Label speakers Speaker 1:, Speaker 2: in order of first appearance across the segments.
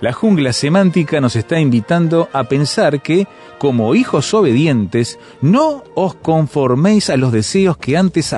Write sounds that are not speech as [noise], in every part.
Speaker 1: La jungla semántica nos está invitando a pensar que, como hijos obedientes, no os conforméis a los deseos que antes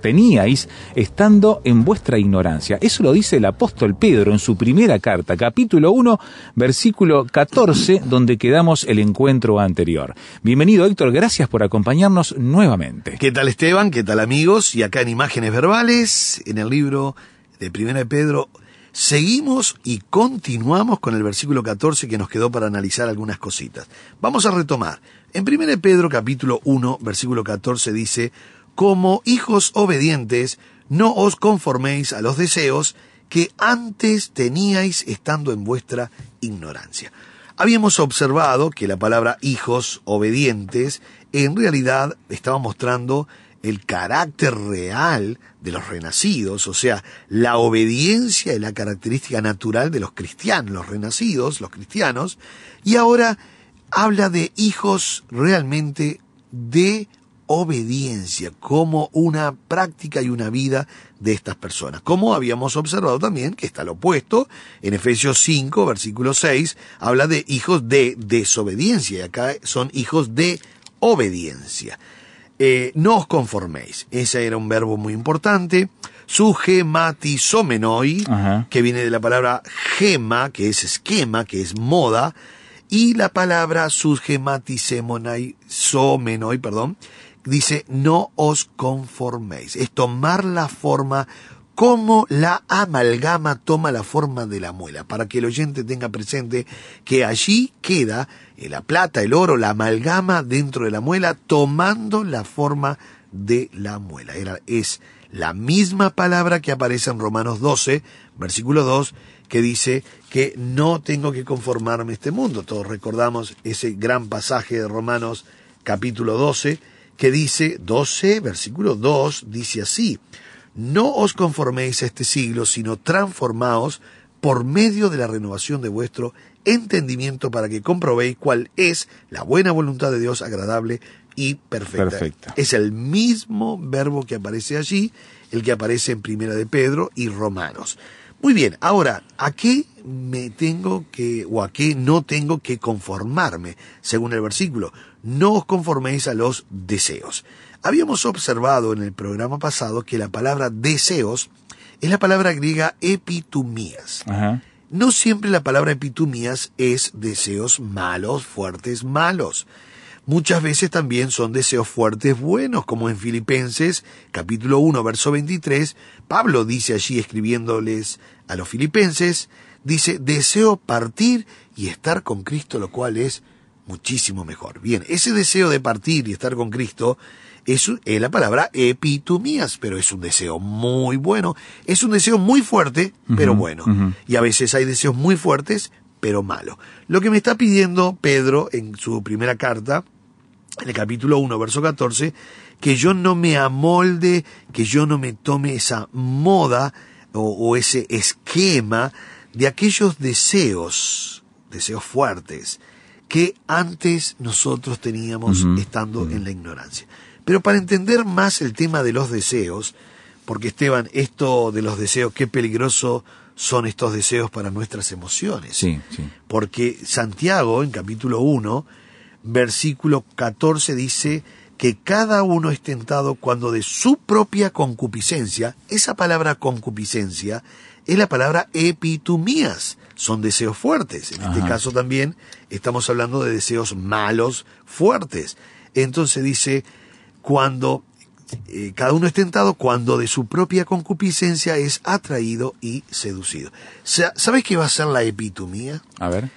Speaker 1: teníais estando en vuestra ignorancia. Eso lo dice el apóstol Pedro en su primera carta, capítulo 1, versículo 14, donde quedamos el encuentro anterior. Bienvenido Héctor, gracias por acompañarnos nuevamente.
Speaker 2: ¿Qué tal Esteban? ¿Qué tal amigos? Y acá en Imágenes Verbales, en el libro de Primera de Pedro, seguimos y continuamos con el versículo 14 que nos quedó para analizar algunas cositas. Vamos a retomar. En Primera de Pedro capítulo 1, versículo 14 dice, Como hijos obedientes, no os conforméis a los deseos que antes teníais estando en vuestra ignorancia. Habíamos observado que la palabra hijos obedientes en realidad estaba mostrando el carácter real de los renacidos, o sea, la obediencia es la característica natural de los cristianos, los renacidos, los cristianos, y ahora habla de hijos realmente de obediencia como una práctica y una vida de estas personas. Como habíamos observado también, que está lo opuesto, en Efesios 5, versículo 6, habla de hijos de desobediencia, y acá son hijos de obediencia. Eh, no os conforméis. Ese era un verbo muy importante. Sugematizomenoi,
Speaker 1: Ajá.
Speaker 2: que viene de la palabra gema, que es esquema, que es moda, y la palabra somenoi, perdón, dice no os conforméis. Es tomar la forma como la amalgama toma la forma de la muela, para que el oyente tenga presente que allí queda eh, la plata, el oro, la amalgama dentro de la muela, tomando la forma de la muela. Es la misma palabra que aparece en Romanos 12, versículo 2, que dice que no tengo que conformarme a este mundo. Todos recordamos ese gran pasaje de Romanos capítulo 12, que dice 12, versículo 2, dice así, no os conforméis a este siglo, sino transformaos por medio de la renovación de vuestro entendimiento para que comprobéis cuál es la buena voluntad de Dios agradable y perfecta.
Speaker 1: Perfecta.
Speaker 2: Es el mismo verbo que aparece allí, el que aparece en Primera de Pedro y Romanos. Muy bien, ahora, ¿a qué me tengo que, o a qué no tengo que conformarme? Según el versículo, no os conforméis a los deseos. Habíamos observado en el programa pasado que la palabra deseos es la palabra griega epitumías.
Speaker 1: Ajá.
Speaker 2: No siempre la palabra epitumías es deseos malos, fuertes, malos. Muchas veces también son deseos fuertes buenos, como en Filipenses capítulo 1, verso 23, Pablo dice allí escribiéndoles a los filipenses, dice, deseo partir y estar con Cristo, lo cual es muchísimo mejor. Bien, ese deseo de partir y estar con Cristo es, es la palabra epitumías, pero es un deseo muy bueno, es un deseo muy fuerte, pero bueno. Y a veces hay deseos muy fuertes, pero malos. Lo que me está pidiendo Pedro en su primera carta, en el capítulo 1, verso 14, que yo no me amolde, que yo no me tome esa moda o, o ese esquema de aquellos deseos, deseos fuertes, que antes nosotros teníamos estando en la ignorancia. Pero para entender más el tema de los deseos, porque Esteban, esto de los deseos, qué peligroso son estos deseos para nuestras emociones.
Speaker 1: Sí, sí.
Speaker 2: Porque Santiago, en capítulo 1, versículo 14, dice que cada uno es tentado cuando de su propia concupiscencia, esa palabra concupiscencia es la palabra epitumías, son deseos fuertes. En este caso también estamos hablando de deseos malos, fuertes. Entonces dice, cuando eh, cada uno es tentado cuando de su propia concupiscencia es atraído y seducido. Sa- ¿Sabes qué va a ser la epitomía?
Speaker 1: A ver.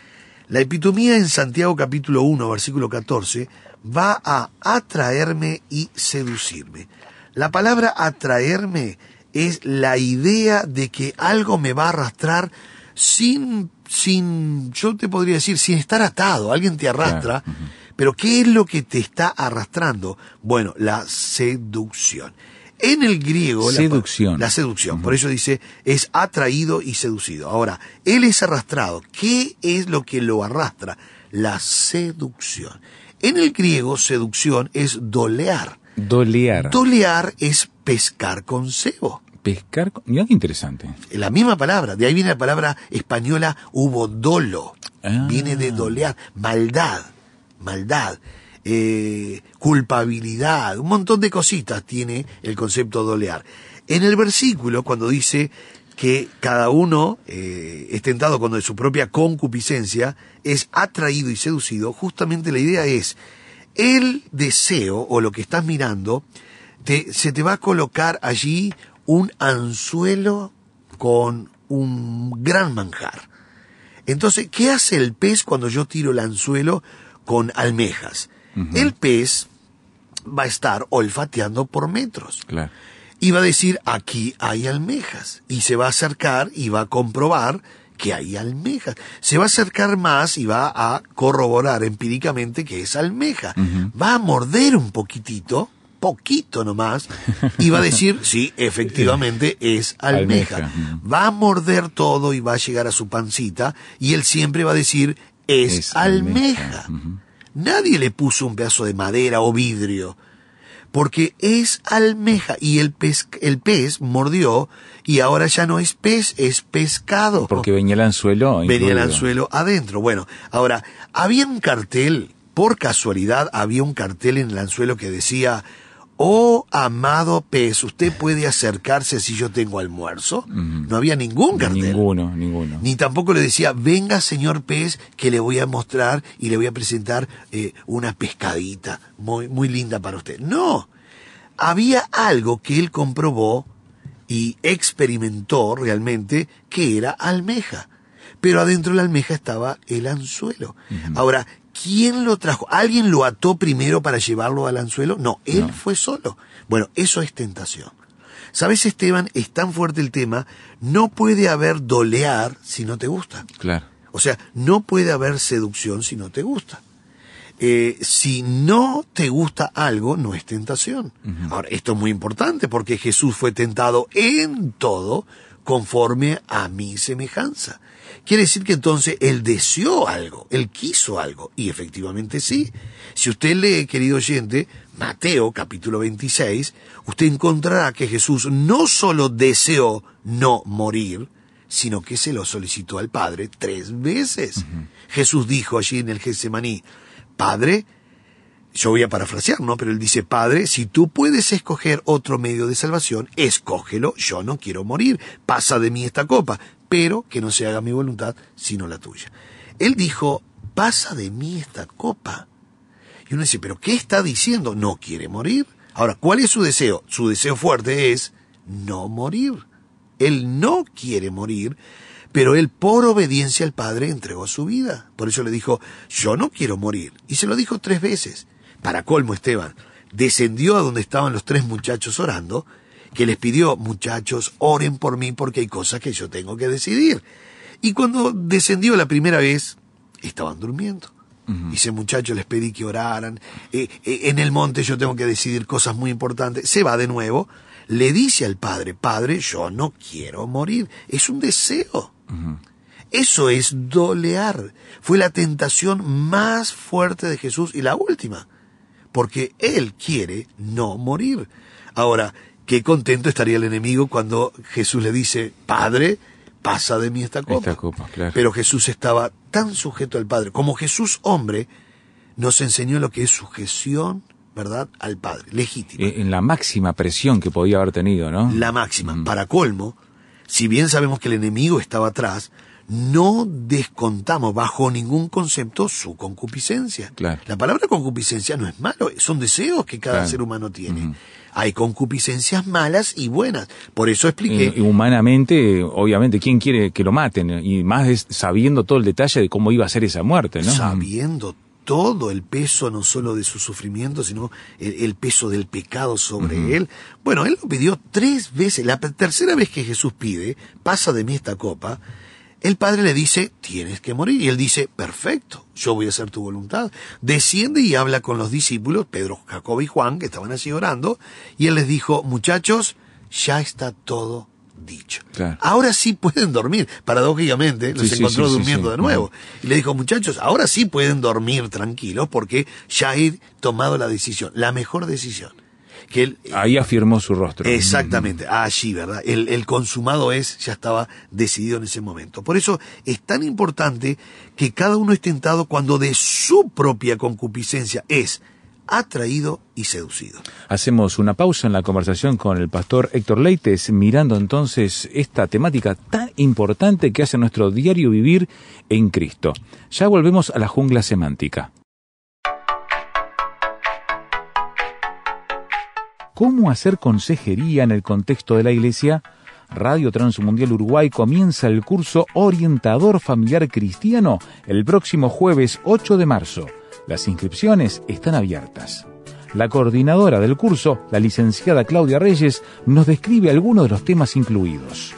Speaker 2: La epitomía en Santiago capítulo 1, versículo 14, va a atraerme y seducirme. La palabra atraerme es la idea de que algo me va a arrastrar sin, sin, yo te podría decir, sin estar atado. Alguien te arrastra,
Speaker 1: Claro.
Speaker 2: Pero ¿qué es lo que te está arrastrando? Bueno, la seducción. En el griego... la
Speaker 1: Seducción.
Speaker 2: La, seducción. Por eso dice, es atraído y seducido. Ahora, él es arrastrado. ¿Qué es lo que lo arrastra? La seducción. En el griego, seducción es dolear.
Speaker 1: Dolear.
Speaker 2: Dolear es pescar con cebo.
Speaker 1: Pescar. con- Mirá qué interesante.
Speaker 2: La misma palabra, de ahí viene la palabra española hubo dolo.
Speaker 1: Ah.
Speaker 2: Viene de dolear, maldad, maldad, eh, culpabilidad, un montón de cositas tiene el concepto dolear. En el versículo, cuando dice que cada uno eh, es tentado cuando de su propia concupiscencia es atraído y seducido, justamente la idea es el deseo o lo que estás mirando, te- se te va a colocar allí un anzuelo con un gran manjar. Entonces, ¿qué hace el pez cuando yo tiro el anzuelo con almejas? El pez va a estar olfateando por metros
Speaker 1: Claro.
Speaker 2: y va a decir, aquí hay almejas. Y se va a acercar y va a comprobar que hay almejas. Se va a acercar más y va a corroborar empíricamente que es almeja. Va a morder un poquitito, poquito nomás, y va a decir, sí, efectivamente es [laughs] almeja. Va a morder todo y va a llegar a su pancita y él siempre va a decir, es,
Speaker 1: Es
Speaker 2: almeja. Nadie le puso un pedazo de madera o vidrio porque es almeja y el pez, el pez mordió y ahora ya no es pez, es pescado.
Speaker 1: Porque venía el anzuelo.
Speaker 2: venía el anzuelo adentro. Bueno, ahora, había un cartel, por casualidad, había un cartel en el anzuelo que decía, oh amado pez, ¿usted puede acercarse si yo tengo almuerzo? No había ningún cartel.
Speaker 1: Ninguno, ninguno.
Speaker 2: Ni tampoco le decía, venga señor pez, que le voy a mostrar y le voy a presentar eh, una pescadita muy, muy linda para usted. No, había algo que él comprobó y experimentó realmente que era almeja. Pero adentro de la almeja estaba el anzuelo. Ahora, ¿quién lo trajo? ¿Alguien lo ató primero para llevarlo al anzuelo? No, él fue solo. Bueno, eso es tentación. ¿Sabes, Esteban? Es tan fuerte el tema, no puede haber dolear si no te gusta.
Speaker 1: Claro.
Speaker 2: O sea, no puede haber seducción si no te gusta. Eh, si no te gusta algo, no es tentación. Ahora, esto es muy importante porque Jesús fue tentado en todo conforme a mi semejanza. Quiere decir que entonces él deseó algo, él quiso algo, y efectivamente sí. Si usted lee, querido oyente, Mateo capítulo 26, usted encontrará que Jesús no solo deseó no morir, sino que se lo solicitó al Padre tres veces. Jesús dijo allí en el Getsemaní, Padre, yo voy a parafrasear, ¿no? Pero él dice, Padre, si tú puedes escoger otro medio de salvación, escógelo, yo no quiero morir, pasa de mí esta copa, pero que no se haga mi voluntad, sino la tuya. Él dijo, pasa de mí esta copa. Y uno dice, ¿pero qué está diciendo? No quiere morir. Ahora, ¿cuál es su deseo? Su deseo fuerte es no morir. Él no quiere morir, pero él por obediencia al Padre entregó su vida. Por eso le dijo, yo no quiero morir. Y se lo dijo tres veces. Para colmo, Esteban, descendió a donde estaban los tres muchachos orando, que les pidió, muchachos, oren por mí porque hay cosas que yo tengo que decidir. Y cuando descendió la primera vez, estaban durmiendo. Dice, muchachos, les pedí que oraran. Eh, eh, en el monte yo tengo que decidir cosas muy importantes. Se va de nuevo. Le dice al padre, padre, yo no quiero morir. Es un deseo. Eso es dolear. Fue la tentación más fuerte de Jesús y la última. Porque Él quiere no morir. Ahora, qué contento estaría el enemigo cuando Jesús le dice, Padre, pasa de mí esta copa.
Speaker 1: Esta copa, claro.
Speaker 2: Pero Jesús estaba tan sujeto al Padre. Como Jesús hombre, nos enseñó lo que es sujeción, ¿verdad? Al Padre, legítima.
Speaker 1: Eh, en la máxima presión que podía haber tenido, ¿no?
Speaker 2: La máxima. Para colmo, si bien sabemos que el enemigo estaba atrás, no descontamos bajo ningún concepto su concupiscencia.
Speaker 1: Claro.
Speaker 2: La palabra concupiscencia no es malo, son deseos que cada
Speaker 1: Claro.
Speaker 2: ser humano tiene. Hay concupiscencias malas y buenas. Por eso expliqué.
Speaker 1: Y humanamente, obviamente, ¿quién quiere que lo maten? Y más es sabiendo todo el detalle de cómo iba a ser esa muerte, ¿no?
Speaker 2: Sabiendo todo el peso no solo de su sufrimiento, sino el, peso del pecado sobre él. Bueno, él lo pidió tres veces. La tercera vez que Jesús pide, pasa de mí esta copa, el padre le dice, tienes que morir. Y él dice, perfecto, yo voy a hacer tu voluntad. Desciende y habla con los discípulos, Pedro, Jacob y Juan, que estaban así orando, y él les dijo, muchachos, ya está todo dicho. Ahora sí pueden dormir. Paradójicamente, los encontró durmiendo de nuevo. Y le dijo, muchachos, ahora sí pueden dormir tranquilos porque ya he tomado la decisión, la mejor decisión.
Speaker 1: Ahí afirmó su rostro.
Speaker 2: Exactamente, allí, ¿verdad? El, el consumado es, ya estaba decidido en ese momento. Por eso es tan importante que cada uno es tentado cuando de su propia concupiscencia es atraído y seducido.
Speaker 1: Hacemos una pausa en la conversación con el pastor Héctor Leites, mirando entonces esta temática tan importante que hace nuestro diario vivir en Cristo. Ya volvemos a la jungla semántica. ¿Cómo hacer consejería en el contexto de la Iglesia? Radio Transmundial Uruguay comienza el curso Orientador Familiar Cristiano el próximo jueves 8 de marzo. Las inscripciones están abiertas. La coordinadora del curso, la licenciada Claudia Reyes, nos describe algunos de los temas incluidos.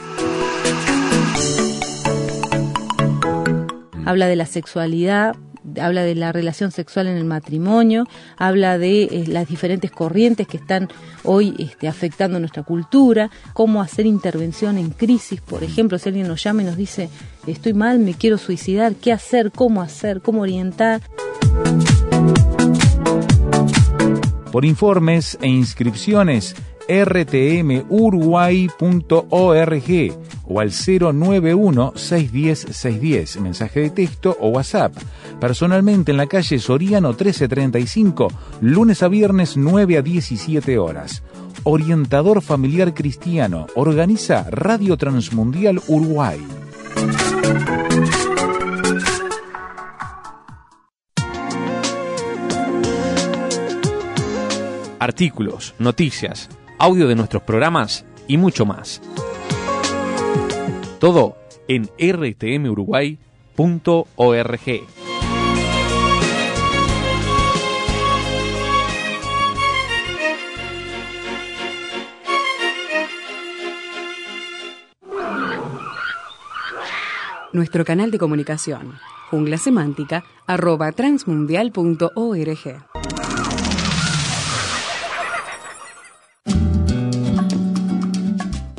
Speaker 3: Habla de la sexualidad, habla de la relación sexual en el matrimonio, habla de eh, las diferentes corrientes que están hoy este, afectando nuestra cultura, cómo hacer intervención en crisis, por ejemplo, si alguien nos llama y nos dice, estoy mal, me quiero suicidar, qué hacer, cómo hacer, cómo orientar.
Speaker 1: Por informes e inscripciones, rtmuruguay.org o al 091-610-610, mensaje de texto o WhatsApp. Personalmente en la calle Soriano 1335, lunes a viernes 9 a 17 horas. Orientador Familiar Cristiano, organiza Radio Transmundial Uruguay.
Speaker 4: Artículos, noticias, audio de nuestros programas y mucho más. Todo en rtmuruguay.org.
Speaker 5: Nuestro canal de comunicación, jungla semántica, arroba transmundial.org.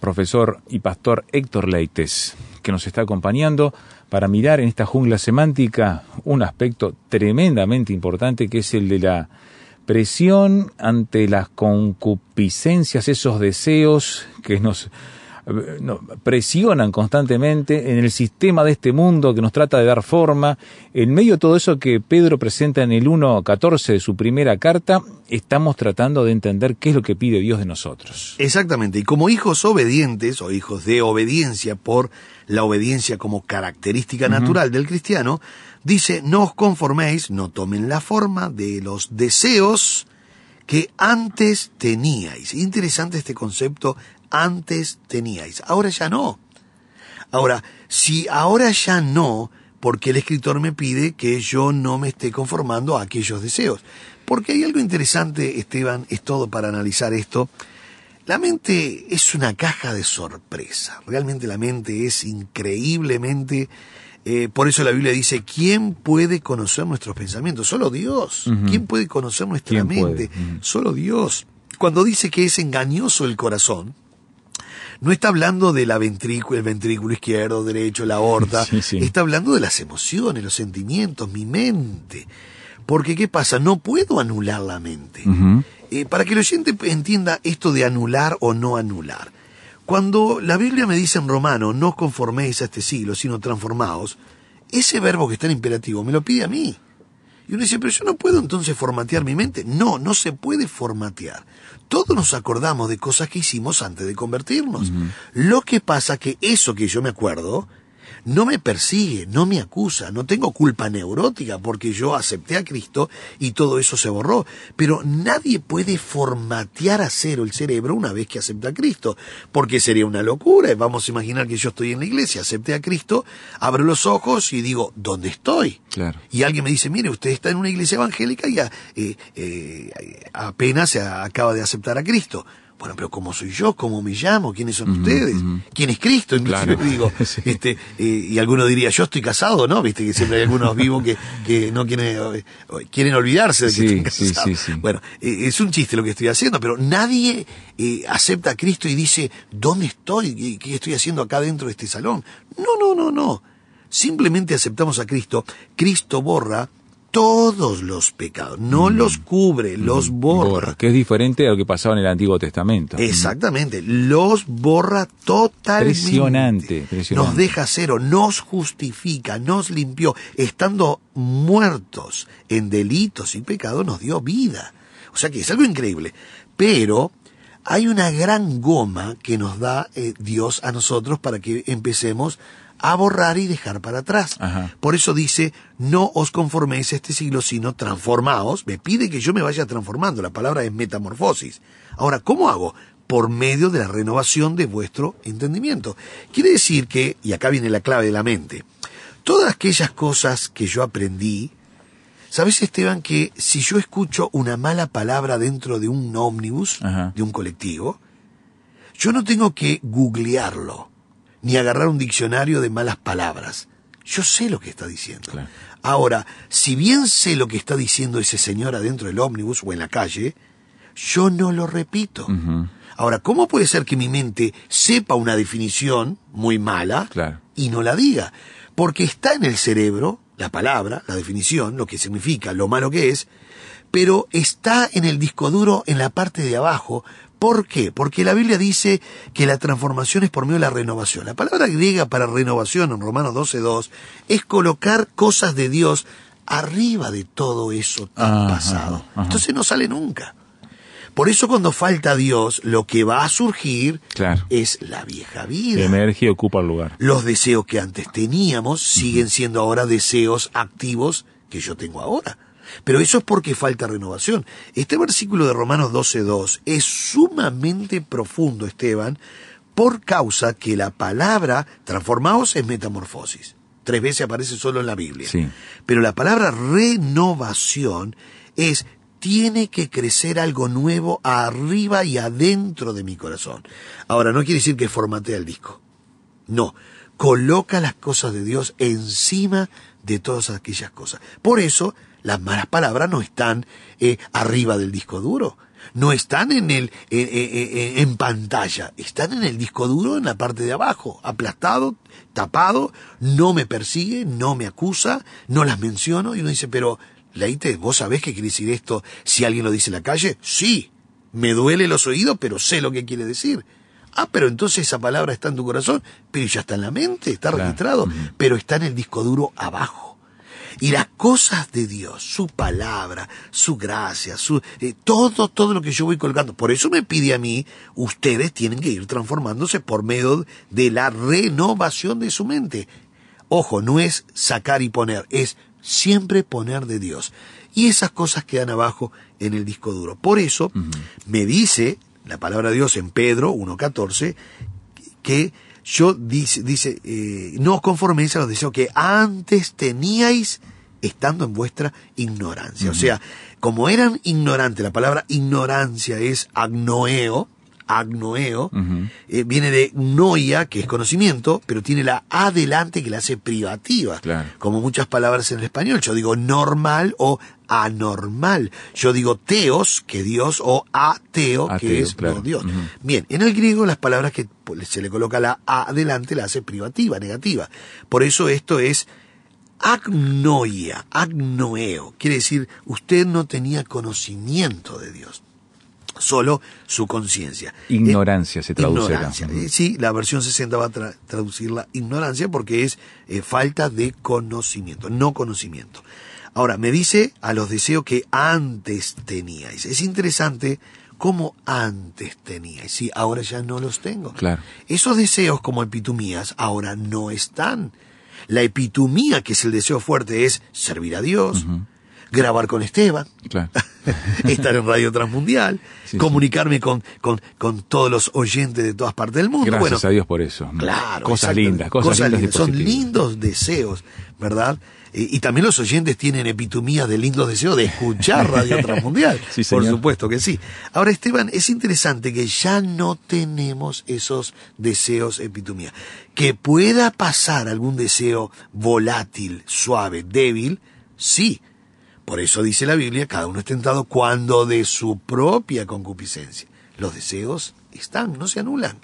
Speaker 1: profesor y pastor Héctor Leites que nos está acompañando para mirar en esta jungla semántica un aspecto tremendamente importante que es el de la presión ante las concupiscencias, esos deseos que nos presionan constantemente en el sistema de este mundo que nos trata de dar forma. En medio de todo eso que Pedro presenta en el 1.14 de su primera carta, estamos tratando de entender qué es lo que pide Dios de nosotros.
Speaker 2: Exactamente, y como hijos obedientes o hijos de obediencia por la obediencia como característica natural del cristiano, dice, no os conforméis, no tomen la forma de los deseos que antes teníais. Interesante este concepto antes teníais, ahora ya no. Ahora, si ahora ya no, porque el escritor me pide que yo no me esté conformando a aquellos deseos. Porque hay algo interesante, Esteban, es todo para analizar esto. La mente es una caja de sorpresa. Realmente la mente es increíblemente... Eh, por eso la Biblia dice, ¿quién puede conocer nuestros pensamientos? Solo Dios. ¿Quién puede conocer nuestra mente? Solo Dios. Cuando dice que es engañoso el corazón, no está hablando de la ventrícula, el ventrículo izquierdo, derecho, la aorta. Está hablando de las emociones, los sentimientos, mi mente. Porque ¿qué pasa? No puedo anular la mente. Eh, para que el oyente entienda esto de anular o no anular. Cuando la Biblia me dice en romano, no conforméis a este siglo, sino transformaos, ese verbo que está en imperativo me lo pide a mí. Y uno dice, pero yo no puedo entonces formatear mi mente. No, no se puede formatear. Todos nos acordamos de cosas que hicimos antes de convertirnos. Lo que pasa que eso que yo me acuerdo, no me persigue, no me acusa, no tengo culpa neurótica porque yo acepté a Cristo y todo eso se borró. Pero nadie puede formatear a cero el cerebro una vez que acepta a Cristo, porque sería una locura. Vamos a imaginar que yo estoy en la iglesia, acepté a Cristo, abro los ojos y digo, ¿dónde estoy?
Speaker 1: Claro.
Speaker 2: Y alguien me dice, mire, usted está en una iglesia evangélica y a- eh, eh, apenas se acaba de aceptar a Cristo. Bueno, pero ¿cómo soy yo? ¿Cómo me llamo? ¿Quiénes son ustedes? ¿Quién es Cristo?
Speaker 1: Claro.
Speaker 2: digo, [laughs]
Speaker 1: Sí.
Speaker 2: este, eh, y alguno diría, yo estoy casado, ¿no? Viste que siempre hay algunos vivos que, que no quieren, eh, quieren olvidarse de que
Speaker 1: Sí,
Speaker 2: están
Speaker 1: sí,
Speaker 2: casados.
Speaker 1: sí.
Speaker 2: Bueno, eh, es un chiste lo que estoy haciendo, pero nadie acepta a Cristo y dice, ¿dónde estoy? ¿Y ¿Qué estoy haciendo acá dentro de este salón? No, no, no, no. Simplemente aceptamos a Cristo. Cristo borra todos los pecados. No los cubre, los borra.
Speaker 1: Borra, que es diferente a lo que pasaba en el Antiguo Testamento.
Speaker 2: Exactamente, los borra totalmente.
Speaker 1: Impresionante.
Speaker 2: Nos deja cero, nos justifica, nos limpió. Estando muertos en delitos y pecados, nos dio vida. O sea que es algo increíble. Pero hay una gran goma que nos da eh, Dios a nosotros para que empecemos a borrar y dejar para atrás.
Speaker 1: Ajá.
Speaker 2: Por eso dice, no os conforméis a este siglo, sino transformaos. Me pide que yo me vaya transformando. La palabra es metamorfosis. Ahora, ¿cómo hago? Por medio de la renovación de vuestro entendimiento. Quiere decir que, y acá viene la clave de la mente, todas aquellas cosas que yo aprendí, ¿sabes Esteban que si yo escucho una mala palabra dentro de un ómnibus,
Speaker 1: Ajá.
Speaker 2: de un colectivo, yo no tengo que googlearlo, ni agarrar un diccionario de malas palabras. Yo sé lo que está diciendo.
Speaker 1: Claro.
Speaker 2: Ahora, si bien sé lo que está diciendo ese señor adentro del ómnibus o en la calle, yo no lo repito. Ahora, ¿cómo puede ser que mi mente sepa una definición muy mala
Speaker 1: Claro.
Speaker 2: y no la diga? Porque está en el cerebro la palabra, la definición, lo que significa, lo malo que es, pero está en el disco duro en la parte de abajo. ¿Por qué? Porque la Biblia dice que la transformación es por medio de la renovación. La palabra griega para renovación en Romanos 12.2 es colocar cosas de Dios arriba de todo eso tan
Speaker 1: Ajá,
Speaker 2: pasado.
Speaker 1: ajá.
Speaker 2: Entonces no sale nunca. Por eso cuando falta Dios, lo que va a surgir
Speaker 1: Claro.
Speaker 2: es la vieja vida.
Speaker 1: Emerge y ocupa el lugar.
Speaker 2: Los deseos que antes teníamos siguen siendo ahora deseos activos que yo tengo ahora. Pero eso es porque falta renovación. Este versículo de Romanos 12.2 es sumamente profundo, Esteban, por causa que la palabra transformaos es metamorfosis. Tres veces aparece solo en la Biblia.
Speaker 1: Sí.
Speaker 2: Pero la palabra renovación es tiene que crecer algo nuevo arriba y adentro de mi corazón. Ahora, no quiere decir que formatea el disco. No, coloca las cosas de Dios encima de todas aquellas cosas. Por eso, las malas palabras no están eh, arriba del disco duro. No están en el eh, eh, eh, en pantalla, están en el disco duro en la parte de abajo, aplastado, tapado, no me persigue, no me acusa, no las menciono y uno dice, pero Leite, ¿vos sabés qué quiere decir esto si alguien lo dice en la calle? Sí, me duele los oídos, pero sé lo que quiere decir. Ah, pero entonces esa palabra está en tu corazón, pero ya está en la mente, está
Speaker 1: Claro.
Speaker 2: registrado, pero está en el disco duro abajo. Y las cosas de Dios, su palabra, su gracia, su eh, todo, todo lo que yo voy colgando. Por eso me pide a mí, ustedes tienen que ir transformándose por medio de la renovación de su mente. Ojo, no es sacar y poner, es siempre poner de Dios. Y esas cosas quedan abajo en el disco duro. Por eso me dice la palabra de Dios en Pedro 1.14 que yo dice, dice eh, no os conforméis a los deseos que antes teníais estando en vuestra ignorancia. O sea, como eran ignorantes, la palabra ignorancia es agnoeo, agnoeo, eh, viene de noia, que es conocimiento, pero tiene la adelante que la hace privativa.
Speaker 1: Claro.
Speaker 2: Como muchas palabras en el español. Yo digo normal o anormal. Yo digo teos, que Dios, o ateo, que es
Speaker 1: claro.
Speaker 2: no Dios. Bien, en el griego las palabras que se le coloca la a adelante la hace privativa, negativa. Por eso esto es agnoia, agnoeo. Quiere decir, usted no tenía conocimiento de Dios. solo su conciencia.
Speaker 1: Ignorancia se traduce.
Speaker 2: Ignorancia. Eh, sí, la versión 60 va a tra- traducir la ignorancia porque es eh, falta de conocimiento, no conocimiento. Ahora, me dice a los deseos que antes teníais. Es interesante cómo antes teníais. Sí, ahora ya no los tengo.
Speaker 1: Claro.
Speaker 2: Esos deseos como epitumías ahora no están. La epitumía, que es el deseo fuerte, es servir a Dios, grabar con Esteban,
Speaker 1: Claro. [laughs]
Speaker 2: estar en Radio Transmundial,
Speaker 1: Sí,
Speaker 2: comunicarme con, con, con todos los oyentes de todas partes del mundo.
Speaker 1: Gracias
Speaker 2: bueno,
Speaker 1: a Dios por eso.
Speaker 2: Claro,
Speaker 1: Cosas lindas, cosas, lindas.
Speaker 2: Son lindos deseos, ¿verdad? Eh, y también los oyentes tienen epitumías de lindos deseos de escuchar [laughs] Radio Transmundial.
Speaker 1: Sí,
Speaker 2: Por supuesto que sí. Ahora, Esteban, es interesante que ya no tenemos esos deseos epitumías. Que pueda pasar algún deseo volátil, suave, débil, sí. Por eso dice la Biblia, cada uno es tentado cuando de su propia concupiscencia. Los deseos están, no se anulan.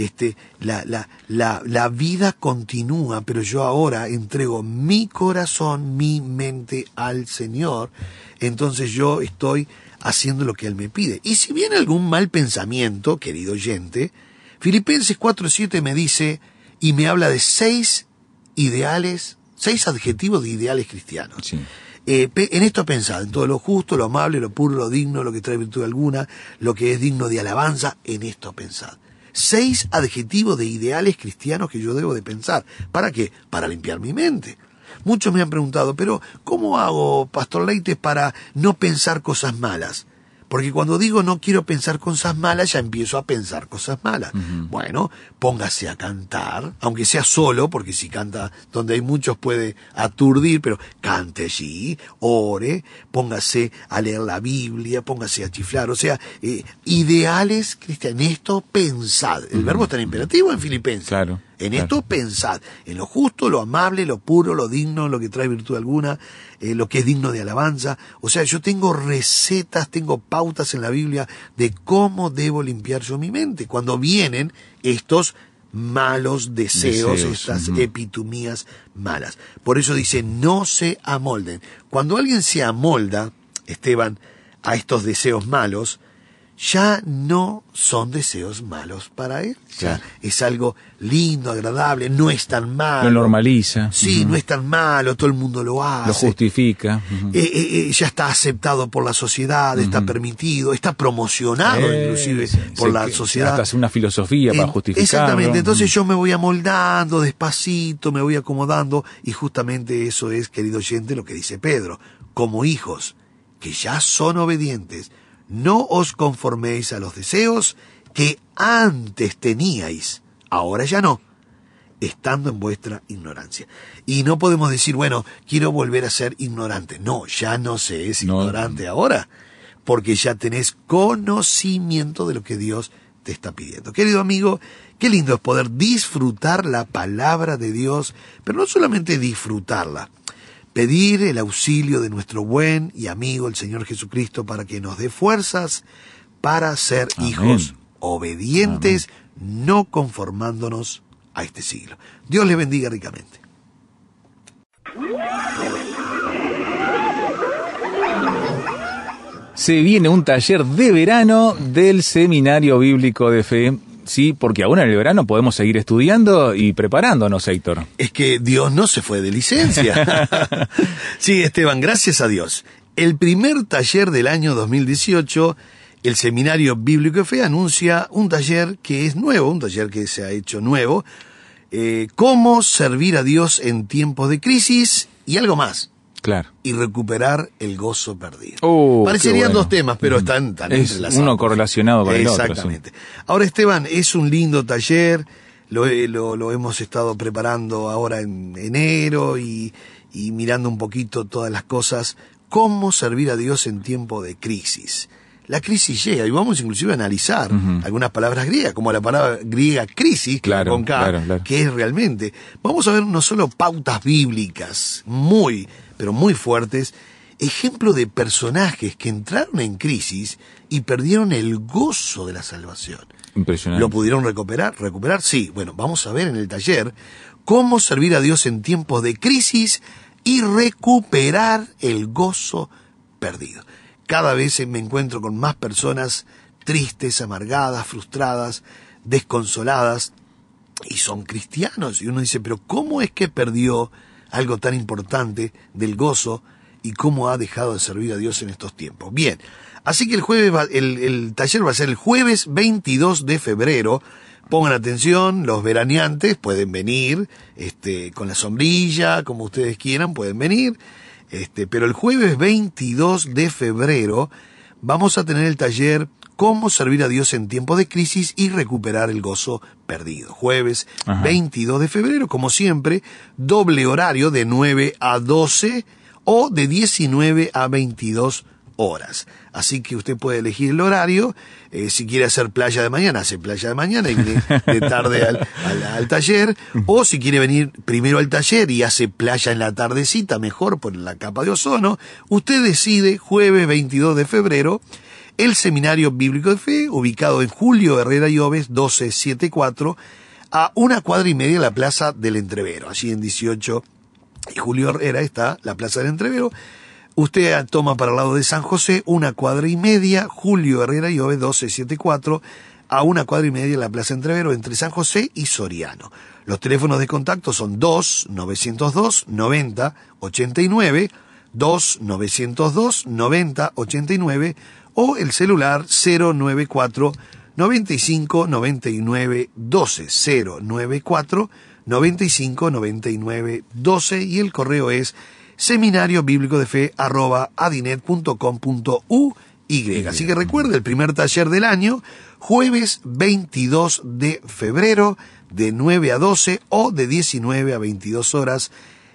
Speaker 2: Este, la, la, la, la vida continúa, pero yo ahora entrego mi corazón, mi mente al Señor. Entonces yo estoy haciendo lo que Él me pide. Y si viene algún mal pensamiento, querido oyente, Filipenses 4.7 me dice y me habla de seis ideales, seis adjetivos de ideales cristianos.
Speaker 1: Sí.
Speaker 2: Eh, en esto pensad, en todo lo justo, lo amable, lo puro, lo digno, lo que trae virtud alguna, lo que es digno de alabanza, en esto pensad. Seis adjetivos de ideales cristianos que yo debo de pensar. ¿Para qué? Para limpiar mi mente. Muchos me han preguntado, pero ¿cómo hago, Pastor Leite, para no pensar cosas malas? Porque cuando digo no quiero pensar cosas malas, ya empiezo a pensar cosas malas. Bueno, póngase a cantar, aunque sea solo, porque si canta donde hay muchos puede aturdir, pero cante allí, ore, póngase a leer la Biblia, póngase a chiflar. O sea, eh, ideales cristianos. En esto pensad. El verbo está en imperativo en Filipenses.
Speaker 1: Claro.
Speaker 2: En
Speaker 1: claro.
Speaker 2: esto pensad, en lo justo, lo amable, lo puro, lo digno, lo que trae virtud alguna, eh, lo que es digno de alabanza. O sea, yo tengo recetas, tengo pautas en la Biblia de cómo debo limpiar yo mi mente. Cuando vienen estos malos deseos,
Speaker 1: Deseos,
Speaker 2: estas
Speaker 1: ujú.
Speaker 2: epitumías malas. Por eso dice, no se amolden. Cuando alguien se amolda, Esteban, a estos deseos malos, ya no son deseos malos para él. Ya es algo lindo, agradable, no es tan malo.
Speaker 1: Lo normaliza.
Speaker 2: Sí, no es tan malo, todo el mundo lo hace.
Speaker 1: Lo justifica.
Speaker 2: Eh, eh, eh, ya está aceptado por la sociedad, está permitido, está promocionado inclusive
Speaker 1: sí,
Speaker 2: por
Speaker 1: sí,
Speaker 2: la sociedad.
Speaker 1: Hasta hace una filosofía para justificarlo.
Speaker 2: Exactamente, entonces yo me voy amoldando despacito, me voy acomodando y justamente eso es, querido oyente, lo que dice Pedro. Como hijos que ya son obedientes, no os conforméis a los deseos que antes teníais, ahora ya no, estando en vuestra ignorancia. Y no podemos decir, bueno, quiero volver a ser ignorante. No, ya no se es
Speaker 1: No.
Speaker 2: ignorante ahora, porque ya tenés conocimiento de lo que Dios te está pidiendo. Querido amigo, qué lindo es poder disfrutar la palabra de Dios, pero no solamente disfrutarla, pedir el auxilio de nuestro buen y amigo el Señor Jesucristo para que nos dé fuerzas para ser
Speaker 1: Amén.
Speaker 2: hijos obedientes, no conformándonos a este siglo. Dios les bendiga ricamente.
Speaker 1: Se viene un taller de verano del Seminario Bíblico de Fe. Sí, porque aún en el verano podemos seguir estudiando y preparándonos, Héctor.
Speaker 2: Es que Dios no se fue de licencia. [laughs] sí, Esteban, gracias a Dios. El primer taller del año 2018, el Seminario Bíblico Fe anuncia un taller que es nuevo, un taller que se ha hecho nuevo, eh, cómo servir a Dios en tiempos de crisis y algo más,
Speaker 1: Claro.
Speaker 2: y recuperar el gozo perdido.
Speaker 1: Oh,
Speaker 2: Parecerían
Speaker 1: bueno.
Speaker 2: dos temas, pero están tan
Speaker 1: Es
Speaker 2: entrelazados.
Speaker 1: uno correlacionado con el otro, sí.
Speaker 2: Exactamente. Ahora, Esteban, es un lindo taller, lo, he- lo, lo hemos estado preparando ahora en enero y, y mirando un poquito todas las cosas, cómo servir a Dios en tiempo de crisis. La crisis llega y vamos inclusive a analizar algunas palabras griegas, como la palabra griega crisis,
Speaker 1: Claro,
Speaker 2: con K,
Speaker 1: claro, claro.
Speaker 2: que es realmente. Vamos a ver no solo pautas bíblicas muy, pero muy fuertes, ejemplo de personajes que entraron en crisis y perdieron el gozo de la salvación.
Speaker 1: Impresionante.
Speaker 2: ¿Lo pudieron recuperar? ¿Recuperar? Sí. Bueno, vamos a ver en el taller cómo servir a Dios en tiempos de crisis y recuperar el gozo perdido. cada vez me encuentro con más personas tristes, amargadas, frustradas, desconsoladas, y son cristianos. Y uno dice, pero ¿cómo es que perdió algo tan importante del gozo y cómo ha dejado de servir a Dios en estos tiempos? Bien, así que el jueves, va- el, taller va a ser el jueves 22 de febrero. Pongan atención, los veraneantes pueden venir, este, con la sombrilla, como ustedes quieran, pueden venir. Este, pero el jueves 22 de febrero vamos a tener el taller Cómo servir a Dios en tiempos de crisis y recuperar el gozo perdido. Jueves
Speaker 1: Ajá.
Speaker 2: 22 de febrero, como siempre, doble horario de 9 a 12 o de 19 a 22 horas. Así que usted puede elegir el horario. eh, si quiere hacer playa de mañana, hace playa de mañana y viene de tarde al, al- al taller. O si quiere venir primero al taller y hace playa en la tardecita, mejor por la capa de ozono. Usted decide jueves 22 de febrero el Seminario Bíblico de Fe, ubicado en Julio Herrera y Oves 1274, a una cuadra y media de la Plaza del Entrevero. Allí en 18 y Julio Herrera está la Plaza del Entrevero. Usted toma para el lado de San José una cuadra y media, Julio Herrera y Oves 1274, a una cuadra y media de la Plaza Entrevero entre San José y Soriano. Los teléfonos de contacto son 2 902 90 89, 2 902 90 89 o el celular 094 95 99 12 094 95 99 12 y el correo es seminario bíblico de fe arroba adinet.com.uy. Así que recuerde el primer taller del año, jueves 22 de febrero de 9 a 12 o de 19 a 22 horas.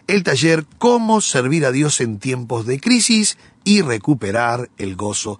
Speaker 2: El taller Cómo servir a Dios en tiempos de crisis y recuperar el gozo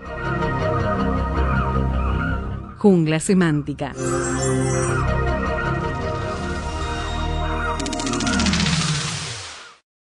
Speaker 5: Jungla semántica.